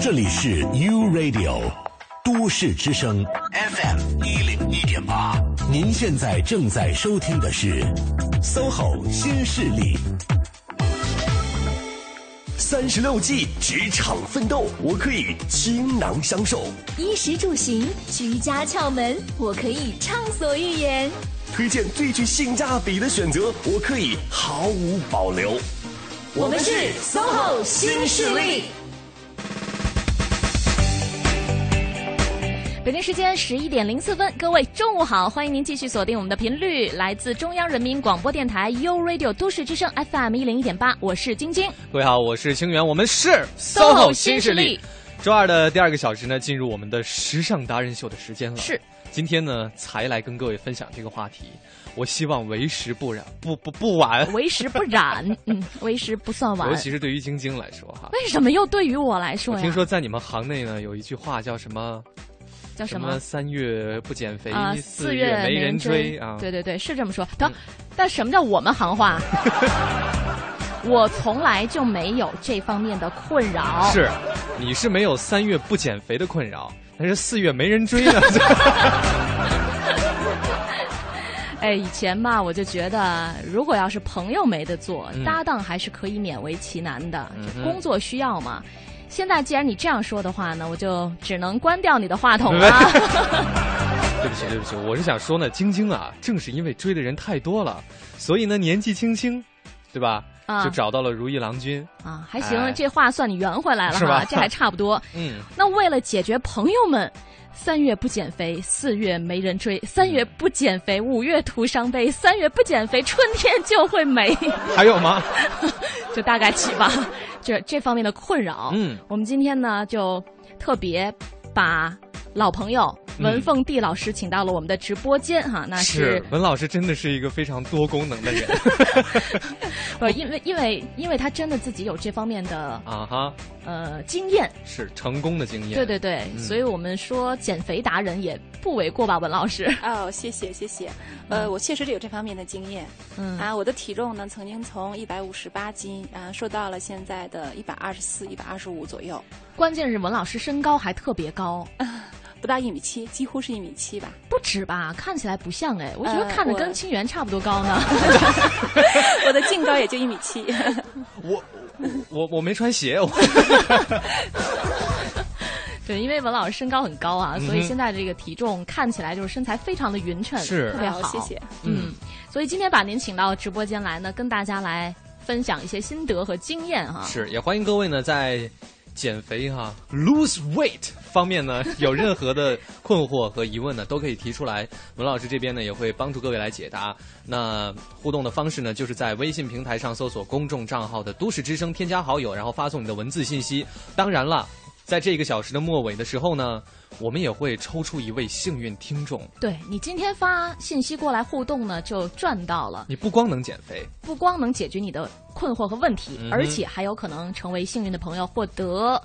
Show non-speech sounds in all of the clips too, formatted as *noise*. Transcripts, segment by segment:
这里是 U Radio 都市之声 FM 一零一点八，您现在正在收听的是 SOHO 新势力。三十六计，职场奋斗，我可以倾囊相授；衣食住行，居家窍门，我可以畅所欲言；推荐最具性价比的选择，我可以毫无保留。我们是 SOHO 新势力。北京时间十一点零四分，各位中午好，欢迎您继续锁定我们的频率，来自中央人民广播电台 u Radio 都市之声 FM 一零一点八，我是晶晶。各位好，我是清源，我们是 SOHO 新势力。周二的第二个小时呢，进入我们的时尚达人秀的时间了。是，今天呢才来跟各位分享这个话题，我希望为时不染，不不不晚，*laughs* 为时不染，*laughs* 嗯，为时不算晚。尤其是对于晶晶来说哈，为什么又对于我来说呀？听说在你们行内呢，有一句话叫什么？叫什么？三月不减肥，啊四月没人追啊！对对对，是这么说。等，但什么叫我们行话？*laughs* 我从来就没有这方面的困扰。是，你是没有三月不减肥的困扰，但是四月没人追呢。*laughs* *laughs* 哎，以前吧，我就觉得，如果要是朋友没得做，搭档还是可以勉为其难的。工作需要嘛。现在既然你这样说的话呢，我就只能关掉你的话筒了。*laughs* 对不起，对不起，我是想说呢，晶晶啊，正是因为追的人太多了，所以呢，年纪轻轻，对吧？啊，就找到了如意郎君啊，还行，这话算你圆回来了哈，这还 *laughs* 差不多。嗯，那为了解决朋友们三月不减肥，四月没人追；三月不减肥，五月徒伤悲；三月不减肥，春天就会没。*laughs* 还有吗？*laughs* 就大概起吧。这这方面的困扰，嗯，我们今天呢就特别把老朋友文凤娣老师请到了我们的直播间哈，那是文老师真的是一个非常多功能的人，*laughs* 不，因为因为因为他真的自己有这方面的啊哈。呃经验，是成功的经验，对对对，所以我们说减肥达人也不为过吧，文老师。*laughs* 哦，谢谢谢谢。呃，我确实是有这方面的经验。嗯。啊，我的体重呢，曾经从一百五十八斤啊，瘦到了现在的一百二十四、一百二十五左右。关键是文老师身高还特别高，*laughs* 不到一米七，几乎是一米七吧？不止吧？看起来不像哎，我觉得看着跟清源差不多高呢。*laughs* 我的净高也就一米七。*laughs* 我我我没穿鞋。我 *laughs* 对，因为文老师身高很高啊，所以现在这个体重看起来就是身材非常的匀称，是特别好。谢谢。嗯，所以今天把您请到直播间来呢，跟大家来分享一些心得和经验哈。是，也欢迎各位呢在减肥哈 lose weight 方面呢有任何的困惑和疑问呢，都可以提出来，文老师这边呢也会帮助各位来解答。那互动的方式呢，就是在微信平台上搜索公众账号的都市之声，添加好友，然后发送你的文字信息。当然了。在这个小时的末尾的时候呢，我们也会抽出一位幸运听众。对你今天发信息过来互动呢，就赚到了。你不光能减肥，不光能解决你的困惑和问题，而且还有可能成为幸运的朋友，获得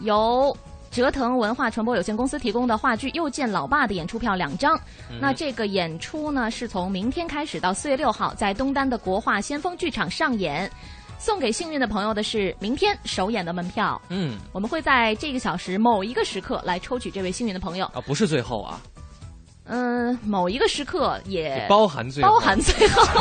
由折腾文化传播有限公司提供的话剧《又见老爸》的演出票两张。那这个演出呢，是从明天开始到四月六号，在东单的国画先锋剧场上演。送给幸运的朋友的是明天首演的门票。嗯，我们会在这个小时某一个时刻来抽取这位幸运的朋友。啊，不是最后啊。嗯，某一个时刻也包含最包含最后。*laughs*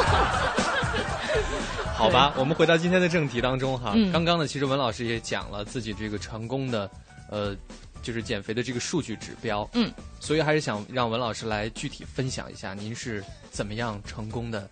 好吧，我们回到今天的正题当中哈。刚刚呢，其实文老师也讲了自己这个成功的，呃，就是减肥的这个数据指标。嗯，所以还是想让文老师来具体分享一下，您是怎么样成功的。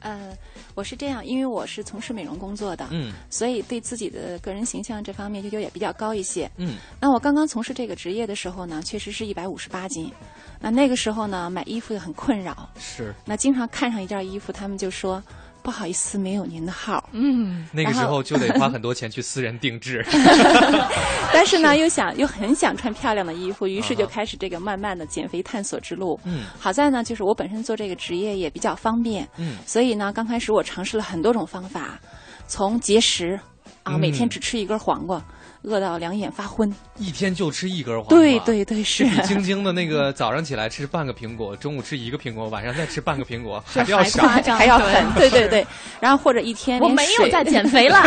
呃，我是这样，因为我是从事美容工作的，嗯，所以对自己的个人形象这方面要求也比较高一些，嗯。那我刚刚从事这个职业的时候呢，确实是一百五十八斤，那那个时候呢，买衣服也很困扰，是。那经常看上一件衣服，他们就说。不好意思，没有您的号。嗯，那个时候就得花很多钱去私人定制。*laughs* *laughs* 但是呢，又想又很想穿漂亮的衣服，于是就开始这个慢慢的减肥探索之路。嗯，好在呢，就是我本身做这个职业也比较方便。嗯，所以呢，刚开始我尝试了很多种方法，从节食啊，每天只吃一根黄瓜。饿到两眼发昏，一天就吃一根黄瓜。对对对，是。比晶晶的那个早上起来吃半个苹果，中午吃一个苹果，晚上再吃半个苹果，还要少，*laughs* 还要狠。对对对，然后或者一天 *laughs* 我没有在减肥了，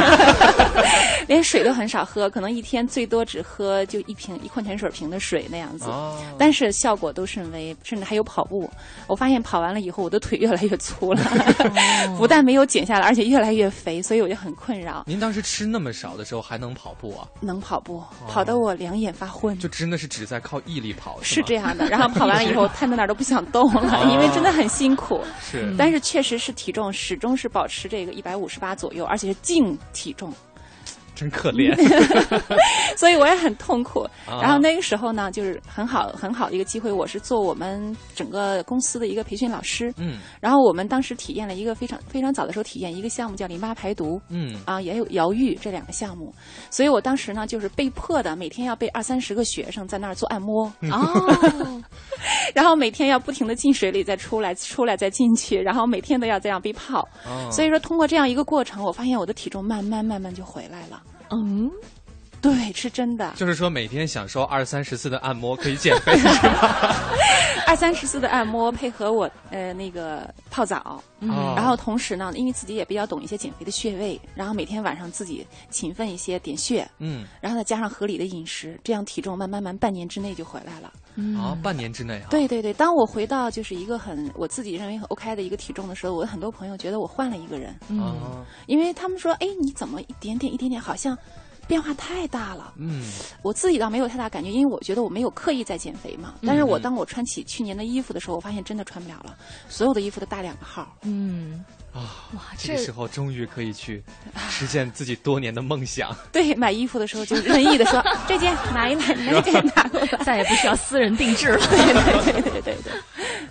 *laughs* 连水都很少喝，可能一天最多只喝就一瓶一矿泉水瓶的水那样子。但是效果都甚微，甚至还有跑步。我发现跑完了以后，我的腿越来越粗了，不但没有减下来，而且越来越肥，所以我就很困扰。您当时吃那么少的时候还能跑步啊？能跑步，跑得我两眼发昏。就真的是只在靠毅力跑，是这样的。然后跑完了以后，瘫在那儿都不想动了，*laughs* 因为真的很辛苦。是，但是确实是体重始终是保持这个一百五十八左右，而且是净体重。真可怜，*laughs* 所以我也很痛苦。然后那个时候呢，就是很好很好的一个机会，我是做我们整个公司的一个培训老师。嗯，然后我们当时体验了一个非常非常早的时候体验一个项目叫淋巴排毒。嗯，啊，也有疗愈这两个项目。所以我当时呢，就是被迫的每天要被二三十个学生在那儿做按摩。哦，*laughs* 然后每天要不停的进水里再出来，出来再进去，然后每天都要这样被泡。所以说，通过这样一个过程，我发现我的体重慢慢慢慢就回来了。嗯，对，是真的。就是说，每天享受二三十次的按摩可以减肥，*laughs* 二三十次的按摩配合我呃那个泡澡，嗯然后同时呢，因为自己也比较懂一些减肥的穴位，然后每天晚上自己勤奋一些点穴，嗯，然后再加上合理的饮食，这样体重慢慢慢半年之内就回来了。啊，半年之内啊。对对对，当我回到就是一个很我自己认为很 OK 的一个体重的时候，我的很多朋友觉得我换了一个人，嗯，因为他们说，哎，你怎么一点点一点点好像变化太大了？嗯，我自己倒没有太大感觉，因为我觉得我没有刻意在减肥嘛。但是我当我穿起去年的衣服的时候，我发现真的穿不了了，所有的衣服都大两个号。嗯。啊，哇！这个时候终于可以去实现自己多年的梦想。*laughs* 对，买衣服的时候就任意的说 *laughs* 这件买一买，那件拿过来，再也不需要私人定制了。*laughs* 对对对对对。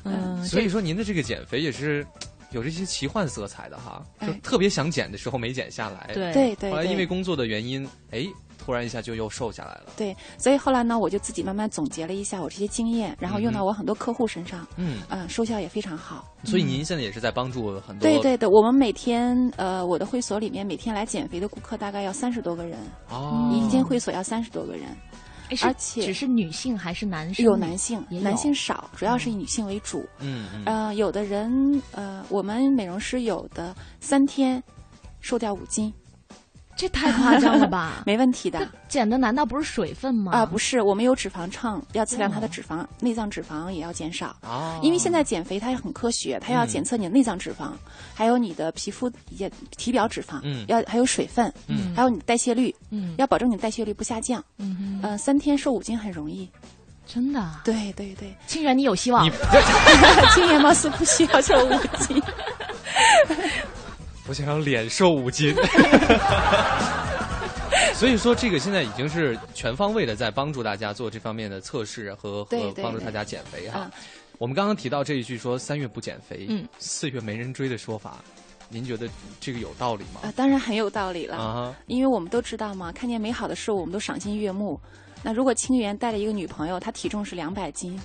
嗯，所以说您的这个减肥也是有这些奇幻色彩的哈，就特别想减的时候没减下来。对对对。后来因为工作的原因，哎。突然一下就又瘦下来了。对，所以后来呢，我就自己慢慢总结了一下我这些经验，然后用到我很多客户身上，嗯，嗯，收效也非常好。所以您现在也是在帮助很多。对对对，我们每天呃，我的会所里面每天来减肥的顾客大概要三十多个人，哦，一间会所要三十多个人，而且只是女性还是男生？有男性，男性少，主要是以女性为主。嗯嗯。呃，有的人呃，我们美容师有的三天瘦掉五斤。这太夸张了吧？*laughs* 没问题的，减的难道不是水分吗？啊，不是，我们有脂肪秤，要测量它的脂肪，内脏脂肪也要减少。哦，因为现在减肥它也很科学，它要检测你的内脏脂肪，还有你的皮肤也体表脂肪，嗯，要还有水分，嗯，还有你的代谢率，嗯，要保证你代谢率不下降。嗯嗯，三天瘦五斤很容易，真的？对对对，清源你有希望。清源 *laughs* 貌似不需要瘦五斤。我想要脸瘦五斤，*laughs* 所以说这个现在已经是全方位的在帮助大家做这方面的测试和和帮助大家减肥哈。我们刚刚提到这一句说三月不减肥，嗯四月没人追的说法，您觉得这个有道理吗？啊，当然很有道理了啊，因为我们都知道嘛，看见美好的事物，我们都赏心悦目。那如果清源带了一个女朋友，她体重是两百斤，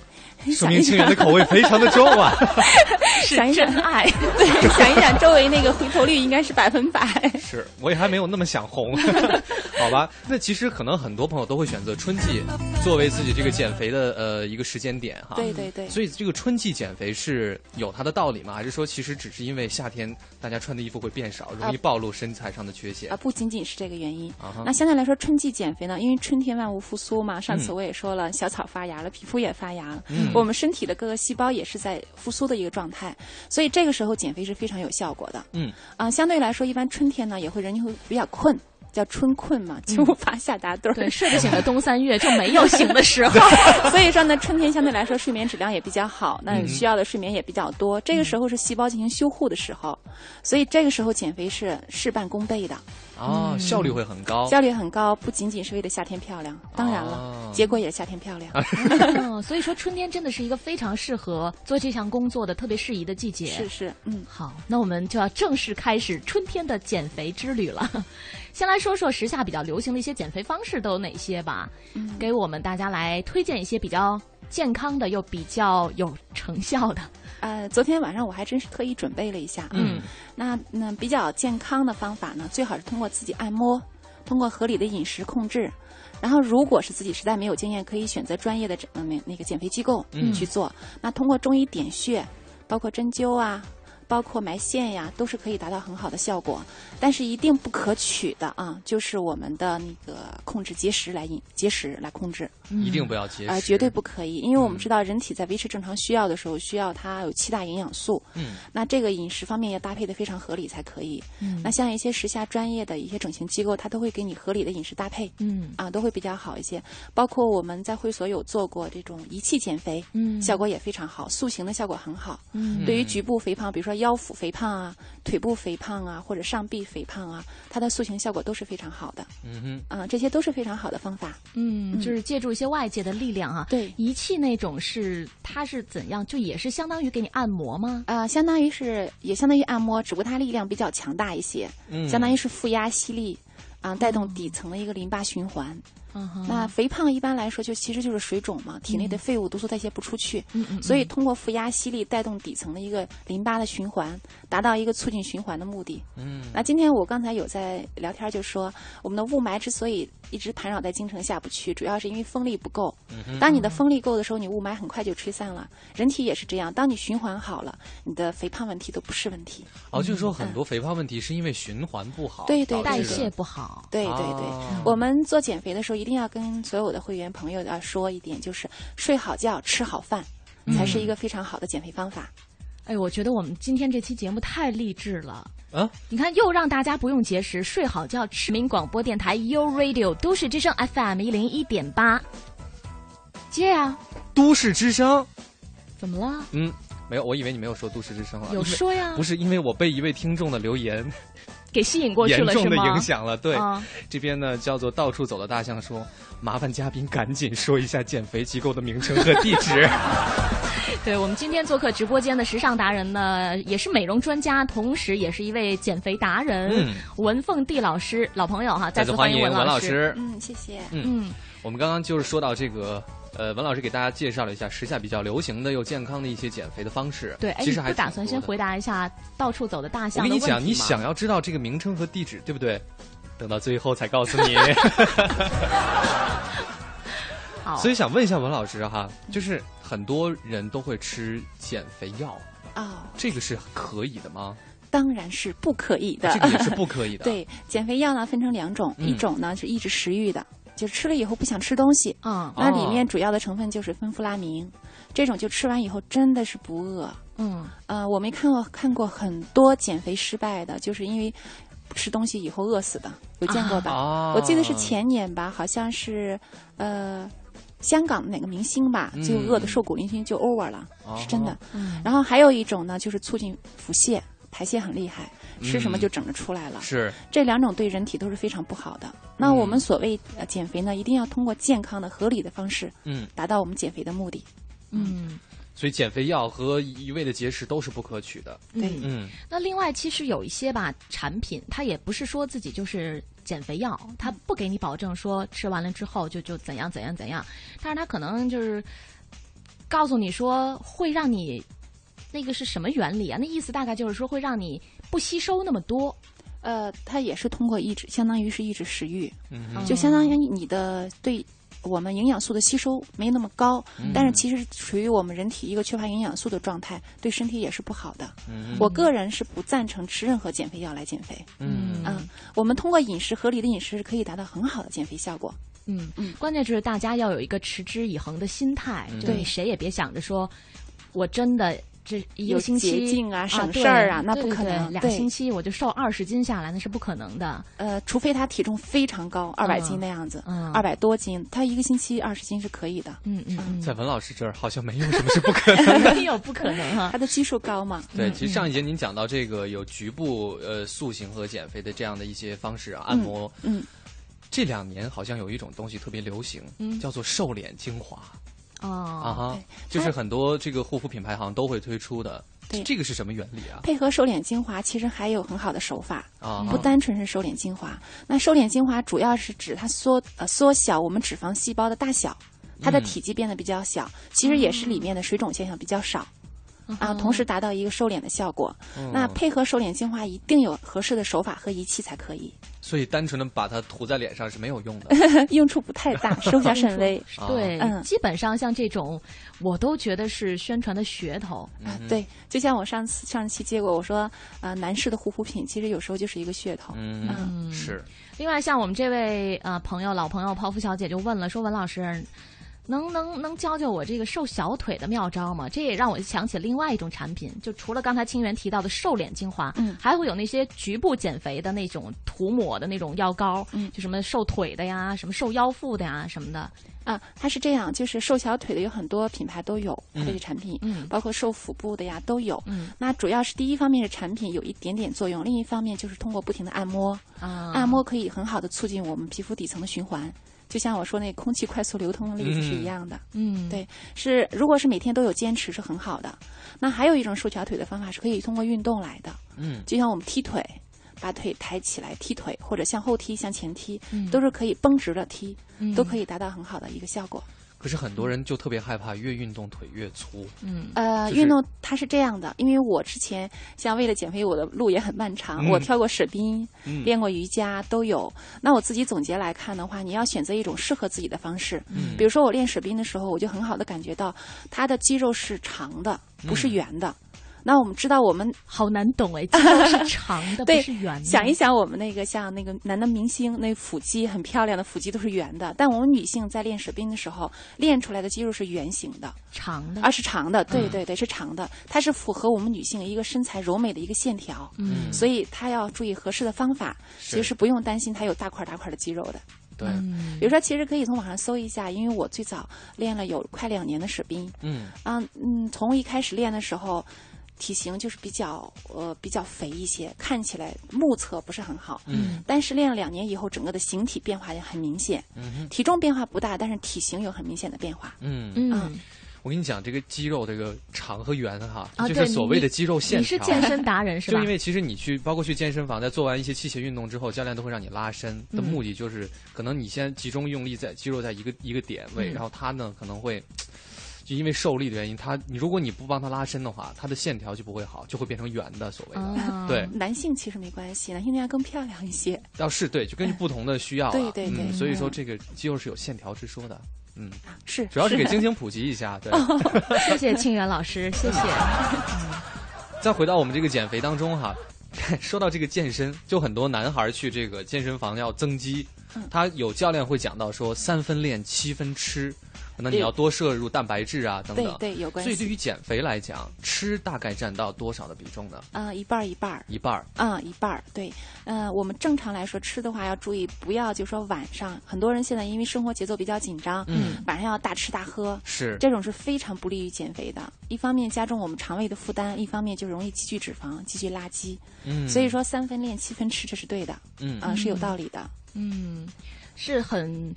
说明清源的口味非常的重啊。*laughs* 想一想爱，*laughs* 对，想一想周围那个回头率应该是百分百。是，我也还没有那么想红，*laughs* *laughs* 好吧？那其实可能很多朋友都会选择春季作为自己这个减肥的呃一个时间点哈。对对对。所以这个春季减肥是有它的道理吗？还是说其实只是因为夏天大家穿的衣服会变少，容易暴露身材上的缺陷？啊，不仅仅是这个原因。那相对来说，春季减肥呢，因为春天万物复苏。苏嘛，上次我也说了，小草发芽了，皮肤也发芽了，我们身体的各个细胞也是在复苏的一个状态，所以这个时候减肥是非常有效果的。嗯，啊，相对来说，一般春天呢也会人会比较困。叫春困嘛，秋乏夏打盹儿。对，睡不醒的冬三月就没有 *laughs* 醒的时候。*laughs* 所以说呢，春天相对来说睡眠质量也比较好，那你需要的睡眠也比较多。这个时候是细胞进行修护的时候，所以这个时候减肥是事半功倍的。哦，效率会很高。效率很高，不仅仅是为了夏天漂亮，当然了，结果也是夏天漂亮。*laughs* 嗯，所以说春天真的是一个非常适合做这项工作的特别适宜的季节。是是，嗯，好，那我们就要正式开始春天的减肥之旅了。先来说说时下比较流行的一些减肥方式都有哪些吧，给我们大家来推荐一些比较健康的又比较有成效的。呃，昨天晚上我还真是特意准备了一下，嗯，那那比较健康的方法呢，最好是通过自己按摩。通过合理的饮食控制，然后如果是自己实在没有经验，可以选择专业的嗯那那个减肥机构去做。那通过中医点穴，包括针灸啊。包括埋线呀，都是可以达到很好的效果，但是一定不可取的啊，就是我们的那个控制节食来饮节食来控制，一定不要节食。啊，绝对不可以，因为我们知道人体在维持正常需要的时候，需要它有七大营养素，嗯，那这个饮食方面要搭配的非常合理才可以，嗯，那像一些时下专业的一些整形机构，它都会给你合理的饮食搭配，嗯，啊，都会比较好一些，包括我们在会所有做过这种仪器减肥，嗯，效果也非常好，塑形的效果很好，嗯，对于局部肥胖，比如说。腰腹肥胖啊，腿部肥胖啊，或者上臂肥胖啊，它的塑形效果都是非常好的。嗯哼，啊，这些都是非常好的方法。嗯，就是借助一些外界的力量啊。对，仪器那种是它是怎样？就也是相当于给你按摩吗？啊，相当于是也相当于按摩，只不过它力量比较强大一些。嗯，相当于是负压吸力啊，带动底层的一个淋巴循环。那肥胖一般来说就其实就是水肿嘛，体内的废物毒素代谢不出去，所以通过负压吸力带动底层的一个淋巴的循环，达到一个促进循环的目的。嗯，那今天我刚才有在聊天就说，我们的雾霾之所以一直盘绕在京城下不去，主要是因为风力不够。当你的风力够的时候，你雾霾很快就吹散了。人体也是这样，当你循环好了，你的肥胖问题都不是问题。哦，就是说很多肥胖问题是因为循环不好，对对，代谢不好。对对对，我们做减肥的时候一定要跟所有的会员朋友要说一点，就是睡好觉、吃好饭，才是一个非常好的减肥方法。哎，我觉得我们今天这期节目太励志了啊！你看，又让大家不用节食，睡好觉。市民广播电台 u Radio 都市之声 FM 一零一点八，接呀！都市之声，怎么了？嗯，没有，我以为你没有说都市之声了。有说呀？不是，因为我被一位听众的留言。给吸引过去了，严重的影响了。对，这边呢叫做到处走的大象说：“麻烦嘉宾赶紧说一下减肥机构的名称和 *laughs* 地址。”对我们今天做客直播间的时尚达人呢，也是美容专家，同时也是一位减肥达人，文凤娣老师，老朋友哈，再次欢迎文老师。嗯，谢谢。嗯，我们刚刚就是说到这个。呃，文老师给大家介绍了一下时下比较流行的又健康的一些减肥的方式。对，其实还不打算先回答一下到处走的大象。我跟你讲，你想要知道这个名称和地址，对不对？等到最后才告诉你。*laughs* 好，*laughs* 所以想问一下文老师哈，就是很多人都会吃减肥药啊，这个是可以的吗？当然是不可以的，这个也是不可以的。*laughs* 对，减肥药呢分成两种，一种呢是抑制食欲的。就吃了以后不想吃东西啊，那里面主要的成分就是芬夫拉明，这种就吃完以后真的是不饿。嗯，呃，我没看过看过很多减肥失败的，就是因为吃东西以后饿死的，有见过的。我记得是前年吧，好像是呃香港的哪个明星吧，就饿的瘦骨嶙峋就 over 了，是真的。然后还有一种呢，就是促进腹泻，排泄很厉害。吃什么就整着出来了，是这两种对人体都是非常不好的。那我们所谓呃减肥呢，一定要通过健康的、合理的方式，嗯，达到我们减肥的目的。嗯，所以减肥药和一味的节食都是不可取的。对，嗯。那另外，其实有一些吧产品，它也不是说自己就是减肥药，它不给你保证说吃完了之后就就怎样怎样怎样，但是它可能就是告诉你说会让你那个是什么原理啊？那意思大概就是说会让你。不吸收那么多，呃，它也是通过抑制，相当于是抑制食欲，就相当于你的对我们营养素的吸收没那么高，但是其实属于我们人体一个缺乏营养素的状态，对身体也是不好的。我个人是不赞成吃任何减肥药来减肥。嗯，我们通过饮食合理的饮食是可以达到很好的减肥效果。嗯嗯，关键就是大家要有一个持之以恒的心态，就你谁也别想着说我真的。这一个星期啊，省事儿啊，那不可能。俩星期我就瘦二十斤下来，那是不可能的。呃，除非他体重非常高，二百斤那样子，二百多斤，他一个星期二十斤是可以的。嗯嗯，在文老师这儿好像没有什么是不可能，没有不可能哈。他的基数高嘛？对，其实上一节您讲到这个有局部呃塑形和减肥的这样的一些方式啊，按摩。嗯，这两年好像有一种东西特别流行，叫做瘦脸精华。哦啊哈，就是很多这个护肤品牌好像都会推出的。对，这个是什么原理啊？配合瘦脸精华，其实还有很好的手法啊，不单纯是瘦脸精华。那瘦脸精华主要是指它缩呃缩小我们脂肪细胞的大小，它的体积变得比较小，其实也是里面的水肿现象比较少。啊，同时达到一个瘦脸的效果。那配合瘦脸精华，一定有合适的手法和仪器才可以。所以单纯的把它涂在脸上是没有用的，*laughs* 用处不太大，*laughs* 收效甚微。对，基本上像这种，我都觉得是宣传的噱头。啊，对，就像我上次上期接过，我说啊，男士的护肤品其实有时候就是一个噱头。嗯，是。另外，像我们这位呃朋友，老朋友泡芙小姐就问了，说文老师。能能能教教我这个瘦小腿的妙招吗？这也让我想起另外一种产品，就除了刚才清源提到的瘦脸精华，嗯，还会有那些局部减肥的那种涂抹的那种药膏，嗯，就什么瘦腿的呀，什么瘦腰腹的呀，什么的。啊，它是这样，就是瘦小腿的有很多品牌都有这些产品，嗯，包括瘦腹部的呀都有。嗯，那主要是第一方面是产品有一点点作用，另一方面就是通过不停的按摩，啊，按摩可以很好的促进我们皮肤底层的循环。就像我说那空气快速流通的例子是一样的，嗯，对，是如果是每天都有坚持是很好的。那还有一种瘦小腿的方法是可以通过运动来的，嗯，就像我们踢腿，把腿抬起来踢腿，或者向后踢、向前踢，都是可以绷直的踢，都可以达到很好的一个效果。可是很多人就特别害怕，越运动腿越粗。嗯，呃，运动它是这样的，因为我之前像为了减肥，我的路也很漫长。我跳过舍宾，练过瑜伽，都有。那我自己总结来看的话，你要选择一种适合自己的方式。嗯，比如说我练舍宾的时候，我就很好的感觉到，它的肌肉是长的，不是圆的。那我们知道，我们好难懂哎，*laughs* 肌肉是长的，对是圆的。想一想，我们那个像那个男的明星，那腹肌很漂亮的腹肌都是圆的，但我们女性在练舍宾的时候，练出来的肌肉是圆形的，长的，而是长的。对对对，是长的，它是符合我们女性一个身材柔美的一个线条。嗯，所以她要注意合适的方法，其实不用担心她有大块大块的肌肉的。对，比如说，其实可以从网上搜一下，因为我最早练了有快两年的舍宾。嗯，啊嗯，从一开始练的时候。体型就是比较呃比较肥一些，看起来目测不是很好。嗯，但是练了两年以后，整个的形体变化也很明显。嗯，体重变化不大，但是体型有很明显的变化。嗯嗯，我跟你讲，这个肌肉这个长和圆哈，就是所谓的肌肉线条。你是健身 *laughs* 达人是吧？就因为其实你去包括去健身房，在做完一些器械运动之后，教练都会让你拉伸的目的就是，可能你先集中用力在肌肉在一个一个点位，然后他呢可能会。就因为受力的原因，他你如果你不帮他拉伸的话，他的线条就不会好，就会变成圆的。所谓的对男性其实没关系，男性那样更漂亮一些。要是对，就根据不同的需要，对对对，所以说这个肌肉是有线条之说的。嗯，是，主要是给晶晶普及一下。对，*laughs* 谢谢庆元老师，谢谢。再回到我们这个减肥当中哈，*laughs* 说到这个健身，就很多男孩去这个健身房要增肌，他有教练会讲到说三分练七分吃。可能你要多摄入蛋白质啊，等等。对对，有关系。所以对于减肥来讲，吃大概占到多少的比重呢？啊，一半儿一半儿。一半儿。啊，一半儿。对，嗯，我们正常来说吃的话要注意，不要就说晚上，很多人现在因为生活节奏比较紧张，嗯，晚上要大吃大喝，是这种是非常不利于减肥的。一方面加重我们肠胃的负担，一方面就容易积聚脂肪、积聚垃圾。嗯。所以说三分练七分吃，这是对的。嗯。啊，是有道理的。嗯，是很。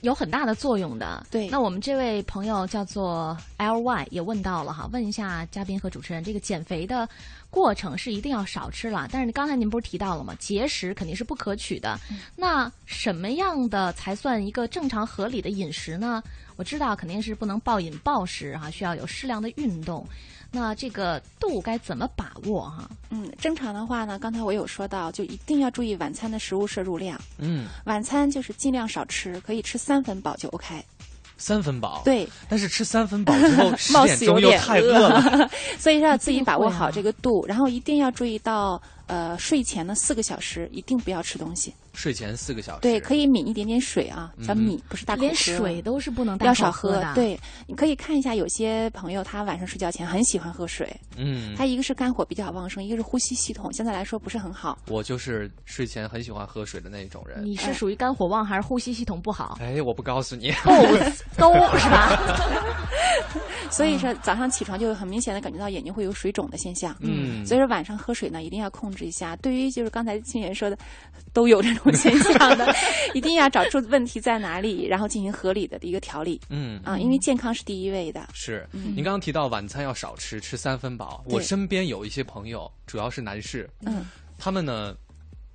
有很大的作用的。对，那我们这位朋友叫做 L Y 也问到了哈，问一下嘉宾和主持人，这个减肥的过程是一定要少吃了，但是刚才您不是提到了吗？节食肯定是不可取的。那什么样的才算一个正常合理的饮食呢？我知道肯定是不能暴饮暴食哈，需要有适量的运动。那这个度该怎么把握哈？嗯，正常的话呢，刚才我有说到，就一定要注意晚餐的食物摄入量。嗯，晚餐就是尽量少吃，可以吃三分饱就 OK。三分饱。对。但是吃三分饱之后，*laughs* 十点钟又太饿了，*laughs* 所以要自己 *laughs* 把握好这个度，然后一定要注意到，呃，睡前的四个小时一定不要吃东西。睡前四个小时，对，可以抿一点点水啊，小抿不是大口连水都是不能要少喝的。对，你可以看一下，有些朋友他晚上睡觉前很喜欢喝水，嗯，他一个是肝火比较旺盛，一个是呼吸系统相对来说不是很好。我就是睡前很喜欢喝水的那种人。你是属于肝火旺还是呼吸系统不好？哎，我不告诉你，都是吧？*laughs* 所以说早上起床就会很明显的感觉到眼睛会有水肿的现象，嗯，所以说晚上喝水呢一定要控制一下。对于就是刚才青年说的，都有这种。现象的，*laughs* 一定要找出问题在哪里，然后进行合理的一个调理。嗯啊，因为健康是第一位的。是，您刚刚提到晚餐要少吃，吃三分饱。我身边有一些朋友，主要是男士，嗯，他们呢，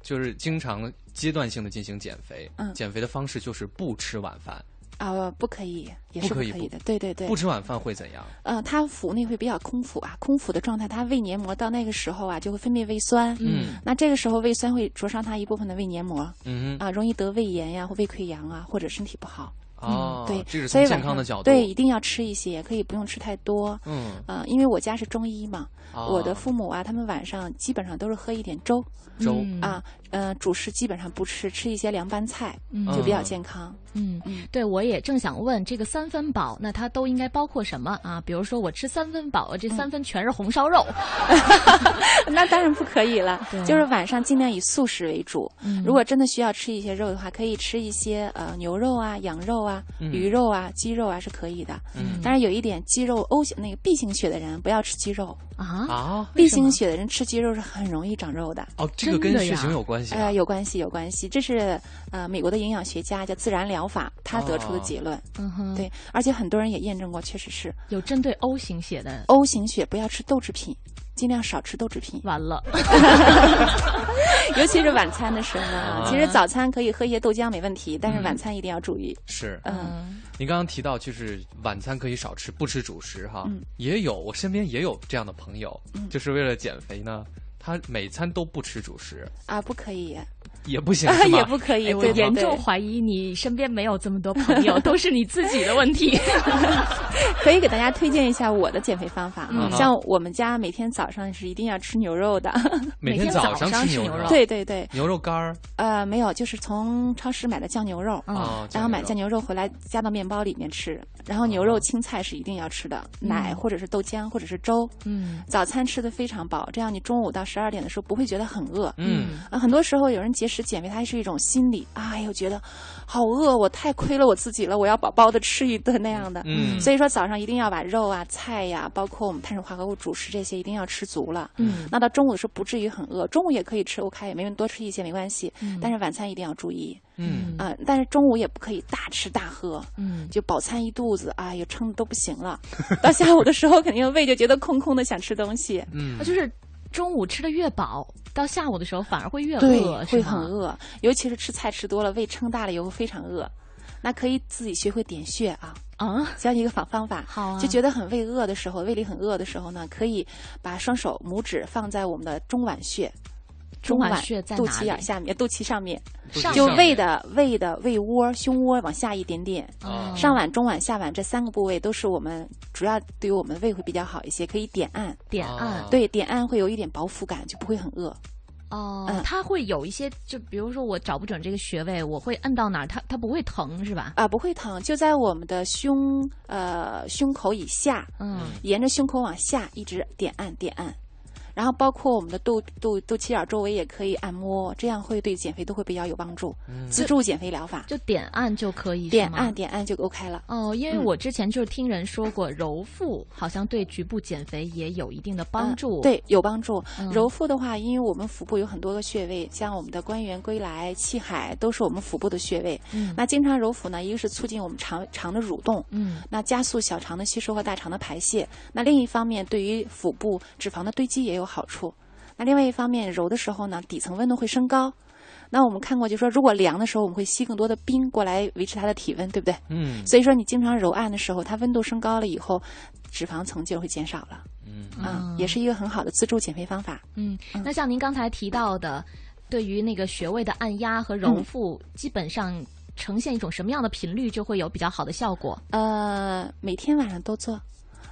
就是经常阶段性的进行减肥。嗯，减肥的方式就是不吃晚饭。啊，不可以，也是不可以的。对对对，不吃晚饭会怎样？嗯，它腹内会比较空腹啊，空腹的状态，它胃黏膜到那个时候啊，就会分泌胃酸。嗯，那这个时候胃酸会灼伤它一部分的胃黏膜。嗯啊，容易得胃炎呀，或胃溃疡啊，或者身体不好。哦，对，这是从健康的角度，对，一定要吃一些，可以不用吃太多。嗯，啊，因为我家是中医嘛，我的父母啊，他们晚上基本上都是喝一点粥，粥啊，呃，主食基本上不吃，吃一些凉拌菜，就比较健康。嗯嗯，对，我也正想问这个三分饱，那它都应该包括什么啊？比如说我吃三分饱，这三分全是红烧肉，*laughs* 那当然不可以了。*laughs* 就是晚上尽量以素食为主，如果真的需要吃一些肉的话，可以吃一些呃牛肉啊、羊肉啊、鱼肉啊、鸡肉啊是可以的。嗯，但是有一点，肌肉 O 型那个 B 型血的人不要吃鸡肉啊啊！B 型血的人吃鸡肉是很容易长肉的。哦，这个跟血型有关系？呃，有关系，有关系。这是呃美国的营养学家叫自然疗法他得出的结论。嗯哼，对，而且很多人也验证过，确实是有针对 O 型血的。O 型血不要吃豆制品。尽量少吃豆制品。完了，*laughs* 尤其是晚餐的时候啊。其实早餐可以喝一些豆浆没问题，但是晚餐一定要注意。是，嗯，您刚刚提到就是晚餐可以少吃，不吃主食哈。嗯。也有，我身边也有这样的朋友，就是为了减肥呢，他每餐都不吃主食。啊，不可以。也不行，*laughs* 也不可以。我严重怀疑你身边没有这么多朋友，*laughs* 都是你自己的问题。*laughs* 可以给大家推荐一下我的减肥方法啊，像我们家每天早上是一定要吃牛肉的。每天早上吃牛肉？对对对。牛肉干儿？呃，没有，就是从超市买的酱牛肉，然后买酱牛肉回来加到面包里面吃。然后牛肉、青菜是一定要吃的，奶或者是豆浆或者是粥。嗯。早餐吃的非常饱，这样你中午到十二点的时候不会觉得很饿。嗯。啊，很多时候有人节食。减肥它是一种心理，哎呦，觉得好饿，我太亏了我自己了，我要饱饱的吃一顿那样的。嗯，所以说早上一定要把肉啊、菜呀，包括我们碳水化合物主食这些一定要吃足了。嗯，那到中午的时候不至于很饿，中午也可以吃 OK，也没问多吃一些没关系。嗯，但是晚餐一定要注意。嗯，啊，但是中午也不可以大吃大喝。嗯，就饱餐一肚子，哎呀，撑的都不行了。到下午的时候，肯定胃就觉得空空的，想吃东西。嗯，就是。中午吃的越饱，到下午的时候反而会越饿，会很饿。尤其是吃菜吃多了，胃撑大了以后非常饿。那可以自己学会点穴啊啊！教你一个方方法，好，就觉得很胃饿的时候，胃里很饿的时候呢，可以把双手拇指放在我们的中脘穴。中脘穴在肚脐眼下面，肚脐上面，就胃的胃的胃窝、胸窝往下一点点。上脘、中脘、下脘这三个部位都是我们主要对于我们的胃会比较好一些，可以点按。点按，对，点按会有一点饱腹感，就不会很饿。哦，它会有一些，就比如说我找不准这个穴位，我会摁到哪儿，它它不会疼是吧？啊，不会疼，就在我们的胸呃胸口以下，嗯，沿着胸口往下一直点按点按。然后包括我们的肚肚肚脐眼周围也可以按摩，这样会对减肥都会比较有帮助。自助减肥疗法就点按就可以，点按点按就 OK 了。哦，因为我之前就是听人说过，揉腹好像对局部减肥也有一定的帮助。对，有帮助。揉腹的话，因为我们腹部有很多个穴位，像我们的关元、归来、气海都是我们腹部的穴位。嗯。那经常揉腹呢，一个是促进我们肠肠的蠕动，嗯，那加速小肠的吸收和大肠的排泄。那另一方面，对于腹部脂肪的堆积也有。好处，那另外一方面揉的时候呢，底层温度会升高。那我们看过，就说如果凉的时候，我们会吸更多的冰过来维持它的体温，对不对？嗯。所以说你经常揉按的时候，它温度升高了以后，脂肪层就会减少了。嗯。啊，也是一个很好的自助减肥方法。嗯。那像您刚才提到的，对于那个穴位的按压和揉腹，基本上呈现一种什么样的频率，就会有比较好的效果？呃，每天晚上都做。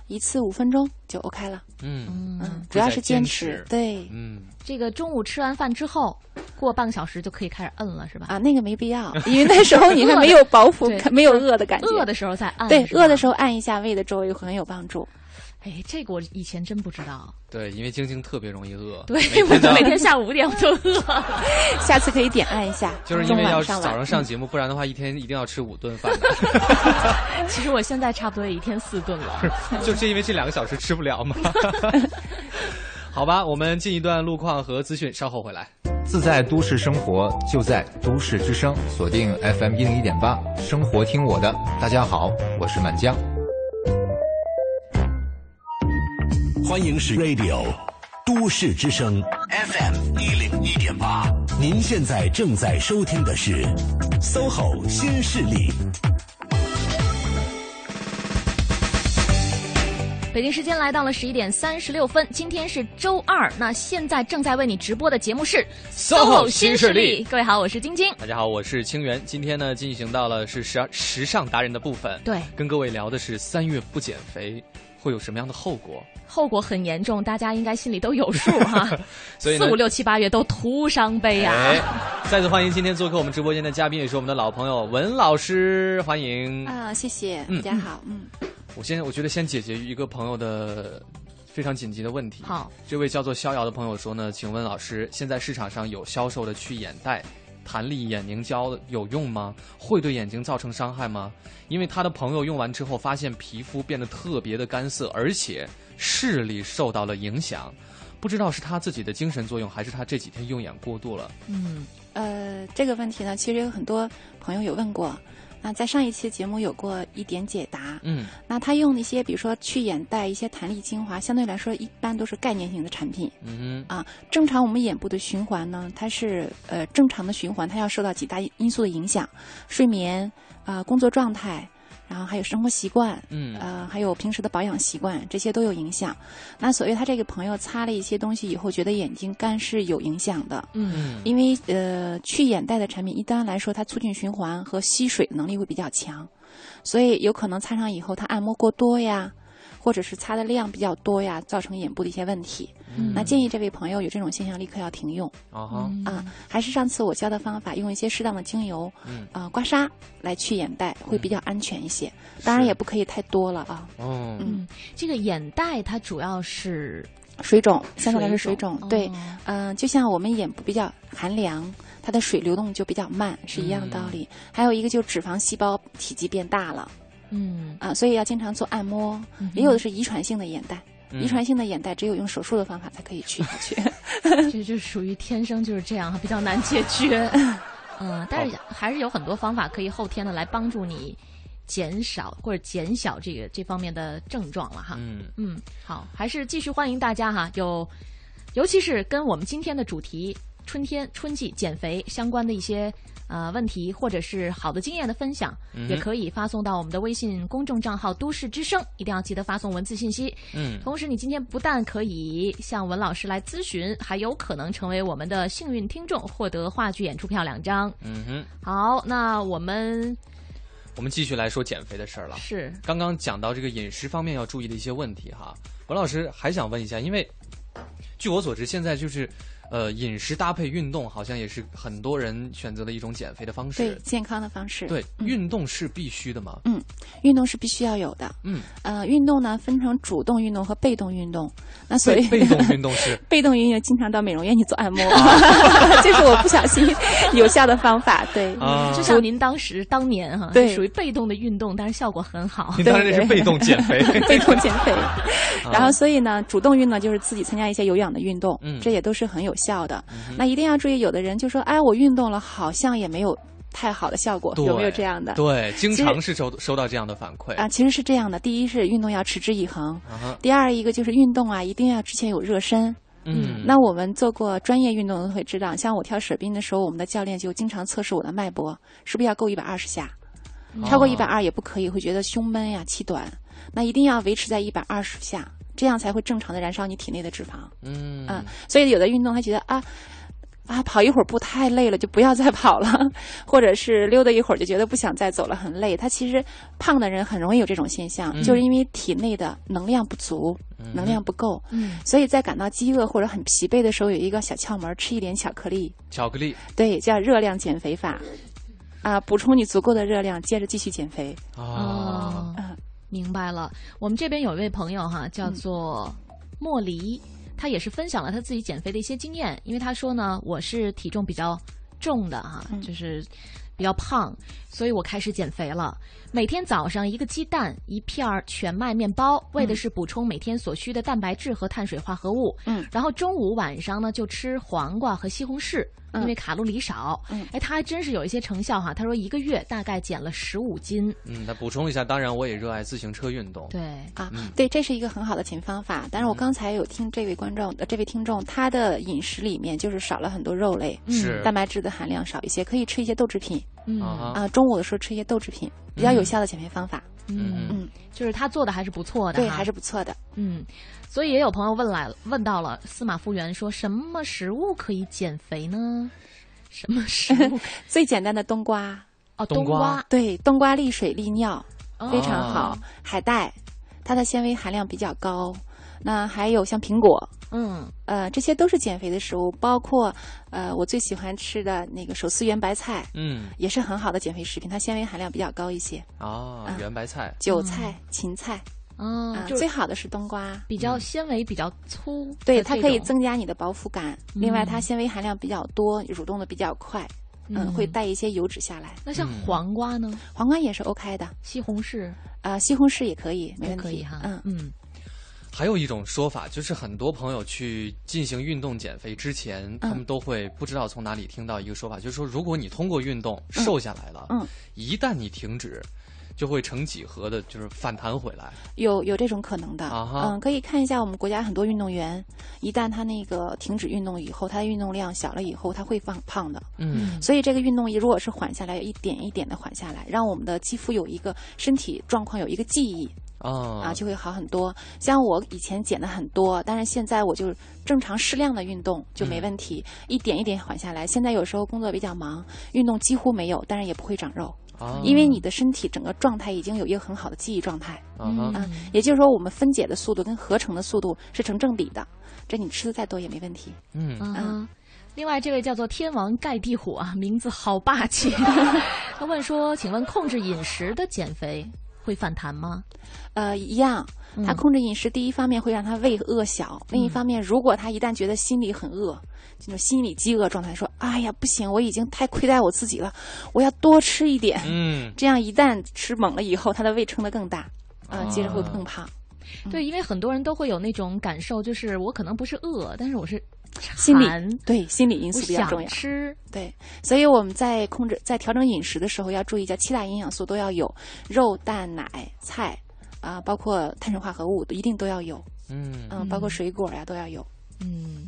一次五分钟就 OK 了。嗯嗯，主要是坚持。对，嗯，这个中午吃完饭之后，过半个小时就可以开始摁了，是吧？啊，那个没必要，*laughs* 因为那时候你还没有饱腹，没有饿的感觉。饿的时候再按。对，饿的时候按一下胃的周围会很有帮助。哎，这个我以前真不知道。对，因为晶晶特别容易饿。对，*laughs* 我每天下午五点我就饿。*laughs* 下次可以点按一下。*laughs* 就是因为要早上上节目，不然的话一天一定要吃五顿饭。其实我现在差不多一天四顿了。就是因为这两个小时吃不了吗？好吧，我们进一段路况和资讯，稍后回来。自在都市生活，就在都市之声，锁定 FM 一零一点八，生活听我的。大家好，我是满江。欢迎是 radio 都市之声 fm 一零一点八。您现在正在收听的是 soho 新势力。北京时间来到了十一点三十六分今天是周二那现在正在为你直播的节目是 soho 新势力。各位好我是晶晶。大家好我是清源。今天呢进行到了是时时尚达人的部分。对。跟各位聊的是三月不减肥。会有什么样的后果？后果很严重，大家应该心里都有数哈。*laughs* 所以四五六七八月都徒伤悲呀。再次欢迎今天做客我们直播间的嘉宾，也是我们的老朋友文老师，欢迎啊，谢谢，大家好，嗯。我先，我觉得先解决一个朋友的非常紧急的问题。好，这位叫做逍遥的朋友说呢，请问老师，现在市场上有销售的去眼袋、弹力眼凝胶有用吗？会对眼睛造成伤害吗？因为他的朋友用完之后发现皮肤变得特别的干涩，而且视力受到了影响，不知道是他自己的精神作用，还是他这几天用眼过度了。嗯，呃，这个问题呢，其实有很多朋友有问过。那在上一期节目有过一点解答，嗯，那他用那些比如说去眼袋、一些弹力精华，相对来说一般都是概念性的产品，嗯啊，正常我们眼部的循环呢，它是呃正常的循环，它要受到几大因素的影响，睡眠啊，工作状态。然后还有生活习惯，嗯，呃，还有平时的保养习惯，这些都有影响。那所谓他这个朋友擦了一些东西以后，觉得眼睛干是有影响的，嗯，因为呃，去眼袋的产品一般来说，它促进循环和吸水的能力会比较强，所以有可能擦上以后，他按摩过多呀。或者是擦的量比较多呀，造成眼部的一些问题。那建议这位朋友有这种现象，立刻要停用。啊啊，还是上次我教的方法，用一些适当的精油，啊，刮痧来去眼袋，会比较安全一些。当然也不可以太多了啊。哦，嗯，这个眼袋它主要是水肿，相对来说水肿。对，嗯，就像我们眼部比较寒凉，它的水流动就比较慢，是一样的道理。还有一个就是脂肪细胞体积变大了。嗯啊，所以要经常做按摩。也有的是遗传性的眼袋，遗传性的眼袋只有用手术的方法才可以去下去。*laughs* 这就属于天生就是这样，比较难解决。*laughs* 嗯，但是还是有很多方法可以后天的来帮助你减少或者减小这个这方面的症状了哈。嗯嗯，好，还是继续欢迎大家哈，有尤其是跟我们今天的主题春天春季减肥相关的一些。呃，问题或者是好的经验的分享，也可以发送到我们的微信公众账号“都市之声”，一定要记得发送文字信息。嗯，同时你今天不但可以向文老师来咨询，还有可能成为我们的幸运听众，获得话剧演出票两张。嗯哼，好，那我们我们继续来说减肥的事儿了。是，刚刚讲到这个饮食方面要注意的一些问题哈，文老师还想问一下，因为据我所知，现在就是。呃，饮食搭配运动好像也是很多人选择的一种减肥的方式，对健康的方式。对，运动是必须的嘛？嗯，运动是必须要有的。嗯，呃，运动呢分成主动运动和被动运动。那所以被动运动是 *laughs* 被动运动，经常到美容院去做按摩，*laughs* 这是我不小心有效的方法。对，就像您当时当年哈，对，属于被动的运动，但是效果很好。您当时是被动减肥，*laughs* 被动减肥。然后，所以呢，主动运动就是自己参加一些有氧的运动，嗯，这也都是很有效的。那一定要注意，有的人就说：“哎，我运动了，好像也没有。”太好的效果有没有这样的？对，经常是收收到这样的反馈啊。其实是这样的：第一是运动要持之以恒；第二一个就是运动啊，一定要之前有热身。嗯，那我们做过专业运动的会知道，像我跳水冰的时候，我们的教练就经常测试我的脉搏是不是要够一百二十下，超过一百二也不可以，会觉得胸闷呀、气短。那一定要维持在一百二十下，这样才会正常的燃烧你体内的脂肪。嗯，啊，所以有的运动他觉得啊。啊，跑一会儿步太累了，就不要再跑了；*laughs* 或者是溜达一会儿就觉得不想再走了，很累。他其实胖的人很容易有这种现象，就是因为体内的能量不足，能量不够。嗯，所以在感到饥饿或者很疲惫的时候，有一个小窍门，吃一点巧克力。巧克力，对，叫热量减肥法。啊，补充你足够的热量，接着继续减肥。哦，明白了。我们这边有一位朋友哈，叫做莫离。他也是分享了他自己减肥的一些经验，因为他说呢，我是体重比较重的哈，就是比较胖，所以我开始减肥了。每天早上一个鸡蛋，一片儿全麦面包，为的是补充每天所需的蛋白质和碳水化合物。嗯，然后中午晚上呢就吃黄瓜和西红柿。因为卡路里少，嗯，哎，他还真是有一些成效哈。他说一个月大概减了十五斤。嗯，那补充一下，当然我也热爱自行车运动。对啊，对，这是一个很好的减方法。但是我刚才有听这位观众呃，这位听众，他的饮食里面就是少了很多肉类，是蛋白质的含量少一些，可以吃一些豆制品。嗯啊，中午的时候吃一些豆制品，比较有效的减肥方法。嗯嗯，就是他做的还是不错的，对，还是不错的。嗯，所以也有朋友问来问到了司马复原，说什么食物可以减肥呢？什么食物？*laughs* 最简单的冬瓜哦，冬瓜对，冬瓜利水利尿，非常好。海带，它的纤维含量比较高。那还有像苹果，嗯，呃，这些都是减肥的食物，包括呃，我最喜欢吃的那个手撕圆白菜，嗯，也是很好的减肥食品，它纤维含量比较高一些。哦，圆白菜、韭菜、芹菜，哦，最好的是冬瓜，比较纤维比较粗，对，它可以增加你的饱腹感。另外，它纤维含量比较多，蠕动的比较快，嗯，会带一些油脂下来。那像黄瓜呢？黄瓜也是 OK 的，西红柿。啊，西红柿也可以，没问题。哈。嗯。嗯。还有一种说法，就是很多朋友去进行运动减肥之前，他们都会不知道从哪里听到一个说法，就是说，如果你通过运动瘦下来了，嗯，一旦你停止，就会成几何的，就是反弹回来。有有这种可能的，嗯，可以看一下我们国家很多运动员，一旦他那个停止运动以后，他的运动量小了以后，他会放胖的。嗯，所以这个运动如果是缓下来，一点一点的缓下来，让我们的肌肤有一个身体状况有一个记忆。啊，就会好很多。像我以前减的很多，但是现在我就正常适量的运动就没问题，一点一点缓下来。现在有时候工作比较忙，运动几乎没有，但是也不会长肉，因为你的身体整个状态已经有一个很好的记忆状态。嗯，也就是说，我们分解的速度跟合成的速度是成正比的，这你吃的再多也没问题。嗯嗯。另外，这位叫做天王盖地虎啊，名字好霸气。*laughs* 他问说：“请问控制饮食的减肥？”会反弹吗？呃，一样。他控制饮食，第一方面会让他胃饿小，另一方面，如果他一旦觉得心里很饿，这种心理饥饿状态，说：“哎呀，不行，我已经太亏待我自己了，我要多吃一点。”嗯，*laughs* 这样一旦吃猛了以后，他的胃撑得更大，啊，接着会更胖。对，因为很多人都会有那种感受，就是我可能不是饿，但是我是。心理对心理因素比较重要，吃。对，所以我们在控制在调整饮食的时候要注意，叫七大营养素都要有，肉、蛋、奶、菜啊，包括碳水化合物一定都要有，嗯嗯，包括水果呀都要有，嗯，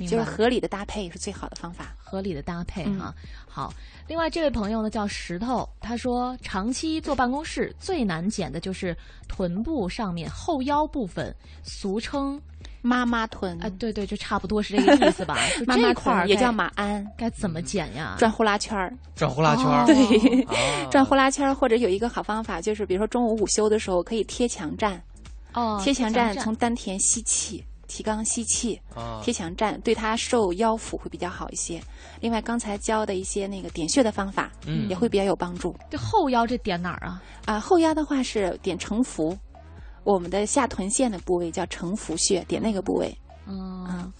就是合理的搭配是最好的方法，合理的搭配哈。好，另外这位朋友呢叫石头，他说长期坐办公室最难减的就是臀部上面后腰部分，俗称。妈妈臀啊，对对，就差不多是这个意思吧。*laughs* 妈妈臀也叫马鞍，该怎么减呀？转呼啦圈儿，转呼啦圈儿，对，转呼啦圈儿，或者有一个好方法，就是比如说中午午休的时候可以贴墙站，哦，贴墙站从丹田吸气，提肛吸气，贴墙站对它瘦腰腹会比较好一些。另外刚才教的一些那个点穴的方法，嗯，也会比较有帮助。这后腰这点哪儿啊？啊，后腰的话是点承腹。我们的下臀线的部位叫承腹穴，点那个部位。嗯，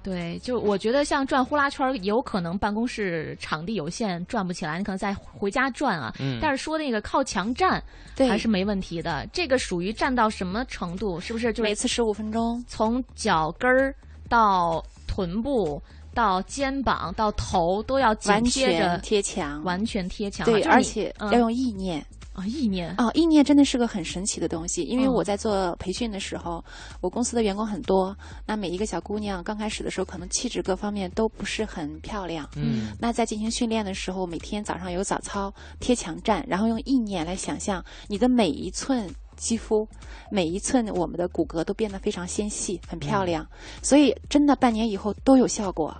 对，就我觉得像转呼啦圈，有可能办公室场地有限，转不起来，你可能再回家转啊。嗯。但是说那个靠墙站，还是没问题的。这个属于站到什么程度？是不是就每次十五分钟？从脚跟儿到臀部到肩膀到头都要紧贴着贴墙，完全贴墙。对，而且要用意念。啊，意念啊，意念真的是个很神奇的东西。因为我在做培训的时候，我公司的员工很多，那每一个小姑娘刚开始的时候，可能气质各方面都不是很漂亮。嗯，那在进行训练的时候，每天早上有早操，贴墙站，然后用意念来想象你的每一寸肌肤，每一寸我们的骨骼都变得非常纤细，很漂亮。所以真的半年以后都有效果。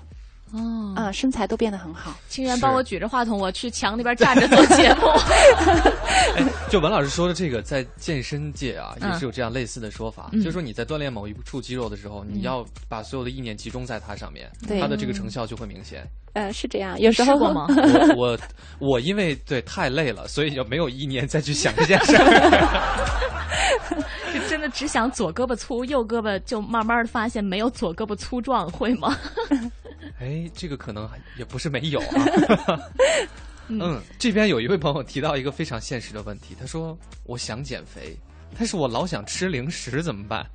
哦啊，身材都变得很好。清源帮我举着话筒，我去墙那边站着做节目。*laughs* 就文老师说的这个，在健身界啊，也是有这样类似的说法，就是说你在锻炼某一处肌肉的时候，你要把所有的意念集中在它上面，它的这个成效就会明显。呃，是这样，有时候吗？我我我因为对太累了，所以就没有意念再去想这件事儿。*laughs* *laughs* 就真的只想左胳膊粗，右胳膊就慢慢的发现没有左胳膊粗壮，会吗？哎，这个可能也不是没有啊。*laughs* 嗯，这边有一位朋友提到一个非常现实的问题，他说：“我想减肥，但是我老想吃零食，怎么办？”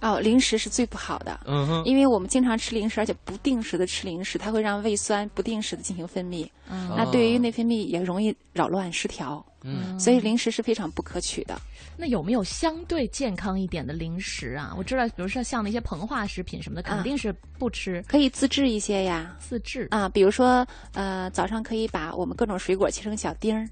哦，零食是最不好的，嗯哼，因为我们经常吃零食，而且不定时的吃零食，它会让胃酸不定时的进行分泌，那对于内分泌也容易扰乱失调。嗯，所以零食是非常不可取的。那有没有相对健康一点的零食啊？我知道，比如说像那些膨化食品什么的，肯定是不吃，可以自制一些呀。自制啊，比如说呃，早上可以把我们各种水果切成小丁儿，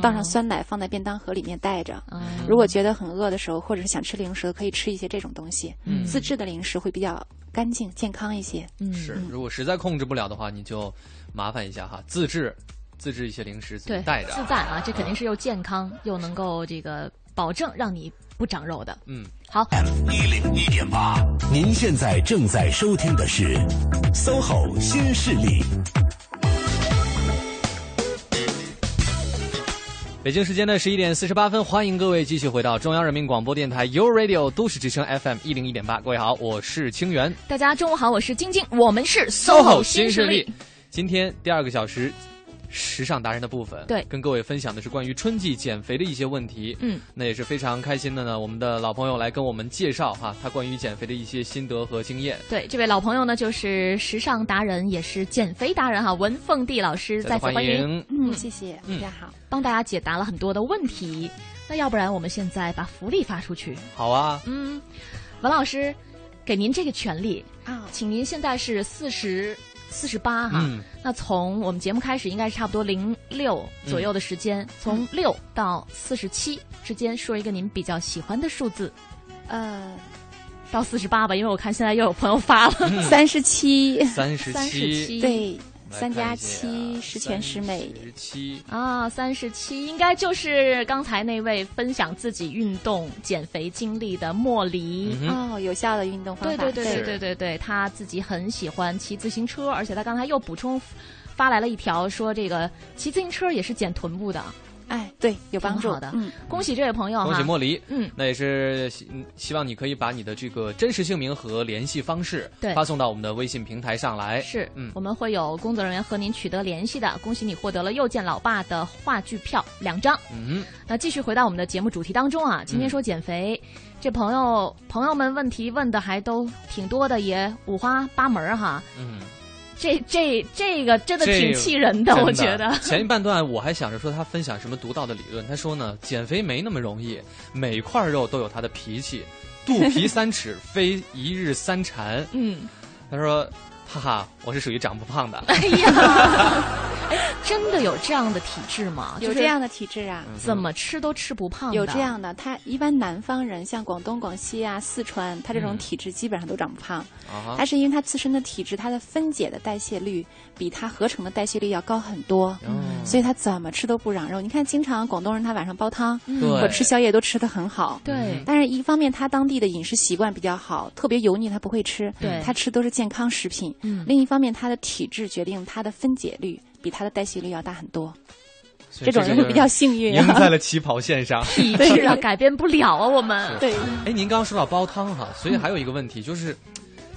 倒上酸奶，放在便当盒里面带着。如果觉得很饿的时候，或者是想吃零食，可以吃一些这种东西。嗯自制的零食会比较干净、健康一些。嗯，是。如果实在控制不了的话，你就麻烦一下哈，自制，自制一些零食自己带着。自带啊，这肯定是又健康又能够这个。保证让你不长肉的。嗯，好。M 一零一点八，您现在正在收听的是 SOHO 新势力。北京时间的十一点四十八分，欢迎各位继续回到中央人民广播电台 u Radio 都市之声 FM 一零一点八。各位好，我是清源。大家中午好，我是晶晶，我们是 SOHO 新势力。今天第二个小时。时尚达人的部分，对，跟各位分享的是关于春季减肥的一些问题。嗯，那也是非常开心的呢。我们的老朋友来跟我们介绍哈，他关于减肥的一些心得和经验。对，这位老朋友呢，就是时尚达人，也是减肥达人哈，文凤娣老师，再次欢迎。嗯，谢谢，大家好，帮大家解答了很多的问题。那要不然我们现在把福利发出去？好啊。嗯，文老师，给您这个权利啊，请您现在是四十。四十八哈，那从我们节目开始应该是差不多零六左右的时间，从六到四十七之间说一个您比较喜欢的数字，呃，到四十八吧，因为我看现在又有朋友发了。三十七，三十七，对。三加七十全十美，十七。啊，三十七应该就是刚才那位分享自己运动减肥经历的莫离。哦，有效的运动方法，对对对对对对对，他自己很喜欢骑自行车，而且他刚才又补充发来了一条说，这个骑自行车也是减臀部的。哎，对，有帮助的。嗯，恭喜这位朋友恭喜莫离。嗯，那也是希希望你可以把你的这个真实姓名和联系方式对发送到我们的微信平台上来。是，嗯，我们会有工作人员和您取得联系的。恭喜你获得了又见老爸的话剧票两张。嗯，那继续回到我们的节目主题当中啊，今天说减肥，这朋友朋友们问题问的还都挺多的，也五花八门哈。嗯。这这这个真的挺气人的，我觉得。*laughs* 前一半段我还想着说他分享什么独到的理论，他说呢，减肥没那么容易，每块肉都有他的脾气，肚皮 *laughs* 三尺非一日三馋。嗯，他说，哈哈，我是属于长不胖的。哎呀。*laughs* 真的有这样的体质吗？有这样的体质啊？怎么吃都吃不胖？有这样的，他一般南方人，像广东、广西啊、四川，他这种体质基本上都长不胖。他是因为他自身的体质，他的分解的代谢率比他合成的代谢率要高很多，所以他怎么吃都不长肉。你看，经常广东人他晚上煲汤或吃宵夜都吃的很好。对。但是一方面他当地的饮食习惯比较好，特别油腻他不会吃，对他吃都是健康食品。另一方面，他的体质决定他的分解率。比他的代谢率要大很多，这种人会比较幸运，赢在了起跑线上。体质啊，改变不了啊，我们。对。哎，您刚刚说到煲汤哈，所以还有一个问题就是。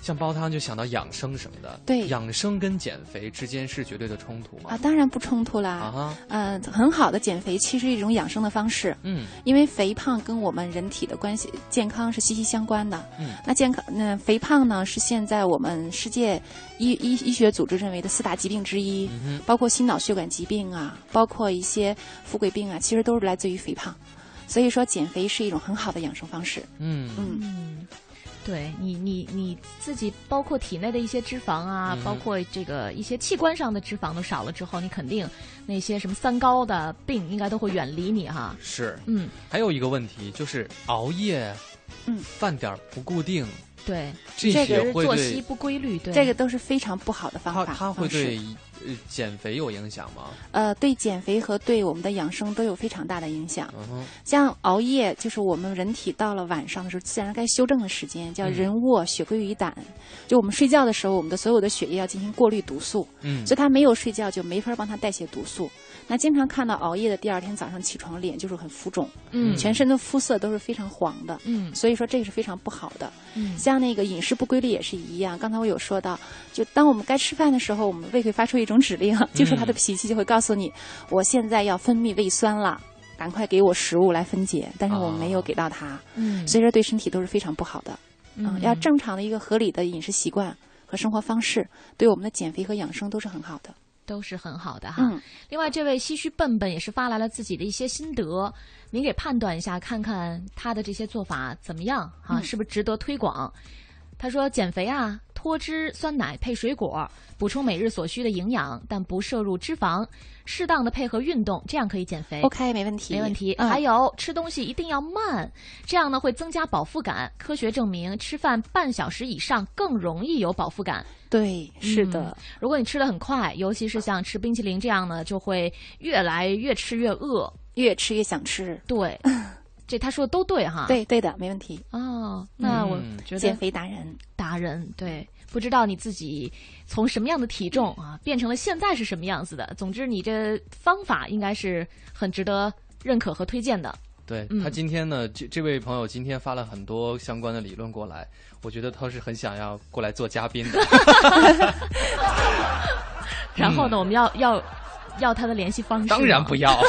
像煲汤就想到养生什么的，对，养生跟减肥之间是绝对的冲突吗？啊，当然不冲突啦。啊，嗯，很好的减肥其实是一种养生的方式。嗯，因为肥胖跟我们人体的关系健康是息息相关的。嗯，那健康那肥胖呢是现在我们世界医医医学组织认为的四大疾病之一，包括心脑血管疾病啊，包括一些富贵病啊，其实都是来自于肥胖。所以说，减肥是一种很好的养生方式。嗯嗯。对你，你你自己，包括体内的一些脂肪啊，包括这个一些器官上的脂肪都少了之后，你肯定那些什么三高的病应该都会远离你哈。是，嗯，还有一个问题就是熬夜，嗯，饭点不固定，对，这个是作息不规律，对，这个都是非常不好的方法。它它会对。呃，减肥有影响吗？呃，对减肥和对我们的养生都有非常大的影响。嗯像熬夜，就是我们人体到了晚上的时候，自然该休正的时间，叫人卧血归于胆。就我们睡觉的时候，我们的所有的血液要进行过滤毒素。嗯，所以他没有睡觉，就没法帮他代谢毒素。那经常看到熬夜的，第二天早上起床脸就是很浮肿，嗯，全身的肤色都是非常黄的，嗯，所以说这个是非常不好的。嗯，像那个饮食不规律也是一样。刚才我有说到，就当我们该吃饭的时候，我们胃会发出一种指令，*laughs* 就是他的脾气就会告诉你，我现在要分泌胃酸了，赶快给我食物来分解。但是我们没有给到他，嗯，所以说对身体都是非常不好的。嗯，要正常的一个合理的饮食习惯和生活方式，对我们的减肥和养生都是很好的。都是很好的哈。另外，这位唏嘘笨笨也是发来了自己的一些心得，您给判断一下，看看他的这些做法怎么样啊？是不是值得推广？他说：“减肥啊。”脱脂酸奶配水果，补充每日所需的营养，但不摄入脂肪，适当的配合运动，这样可以减肥。OK，没问题，没问题。还有吃东西一定要慢，这样呢会增加饱腹感。科学证明，吃饭半小时以上更容易有饱腹感。对，是的。如果你吃的很快，尤其是像吃冰淇淋这样呢，就会越来越吃越饿，越吃越想吃。对。*laughs* 这他说的都对哈，对对的，没问题哦。那我觉得减肥达人达人对，不知道你自己从什么样的体重啊变成了现在是什么样子的。总之，你这方法应该是很值得认可和推荐的。对他今天呢，这这位朋友今天发了很多相关的理论过来，我觉得他是很想要过来做嘉宾的。*laughs* 然后呢，我们要要。要他的联系方式？当然不要。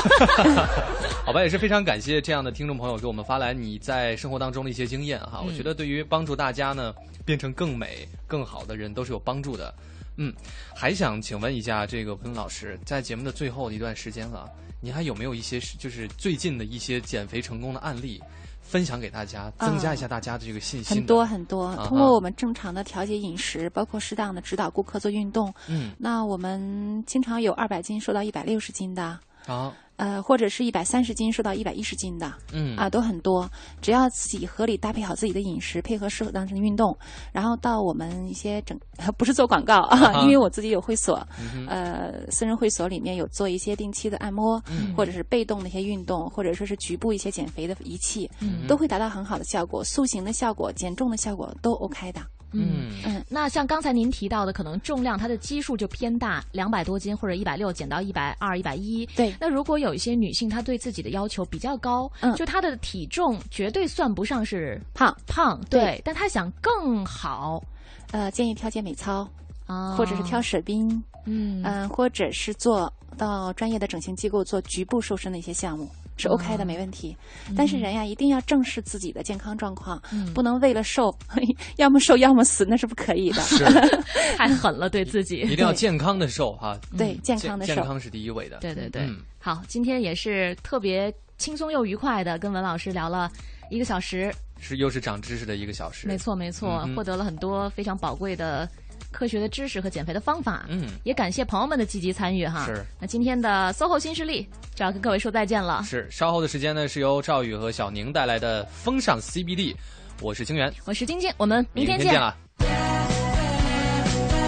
*laughs* 好吧，也是非常感谢这样的听众朋友给我们发来你在生活当中的一些经验哈。我觉得对于帮助大家呢变成更美、更好的人都是有帮助的。嗯，还想请问一下这个彭老师，在节目的最后一段时间了，你还有没有一些就是最近的一些减肥成功的案例？分享给大家，增加一下大家的这个信心。很多很多，通过我们正常的调节饮食，包括适当的指导顾客做运动。嗯，那我们经常有二百斤瘦到一百六十斤的。好。呃，或者是一百三十斤瘦到一百一十斤的，嗯啊，都很多。只要自己合理搭配好自己的饮食，配合适当的运动，然后到我们一些整不是做广告啊，因为我自己有会所，呃，私人会所里面有做一些定期的按摩，或者是被动的一些运动，或者说是局部一些减肥的仪器，都会达到很好的效果，塑形的效果、减重的效果都 OK 的。嗯。嗯，那像刚才您提到的，可能重量它的基数就偏大，两百多斤或者一百六减到一百二、一百一。对。那如果有一些女性，她对自己的要求比较高，嗯，就她的体重绝对算不上是胖。胖，对，但她想更好，呃，建议跳健美操，啊，或者是跳水冰，嗯。嗯，或者是做到专业的整形机构做局部瘦身的一些项目。是 OK 的，没问题。但是人呀，一定要正视自己的健康状况，不能为了瘦，*laughs* 要么瘦要么死，那是不可以的。是，*laughs* 太狠了，对自己。一定要健康的瘦哈。对，健康的瘦，健康是第一位的。对对对。好，今天也是特别轻松又愉快的，跟文老师聊了一个小时。是，又是长知识的一个小时。没错没错，获得了很多非常宝贵的。科学的知识和减肥的方法，嗯，也感谢朋友们的积极参与哈。是，那今天的 SOHO 新势力就要跟各位说再见了。是，稍后的时间呢是由赵宇和小宁带来的风尚 CBD，我是清源，我是晶晶，我们明天见了。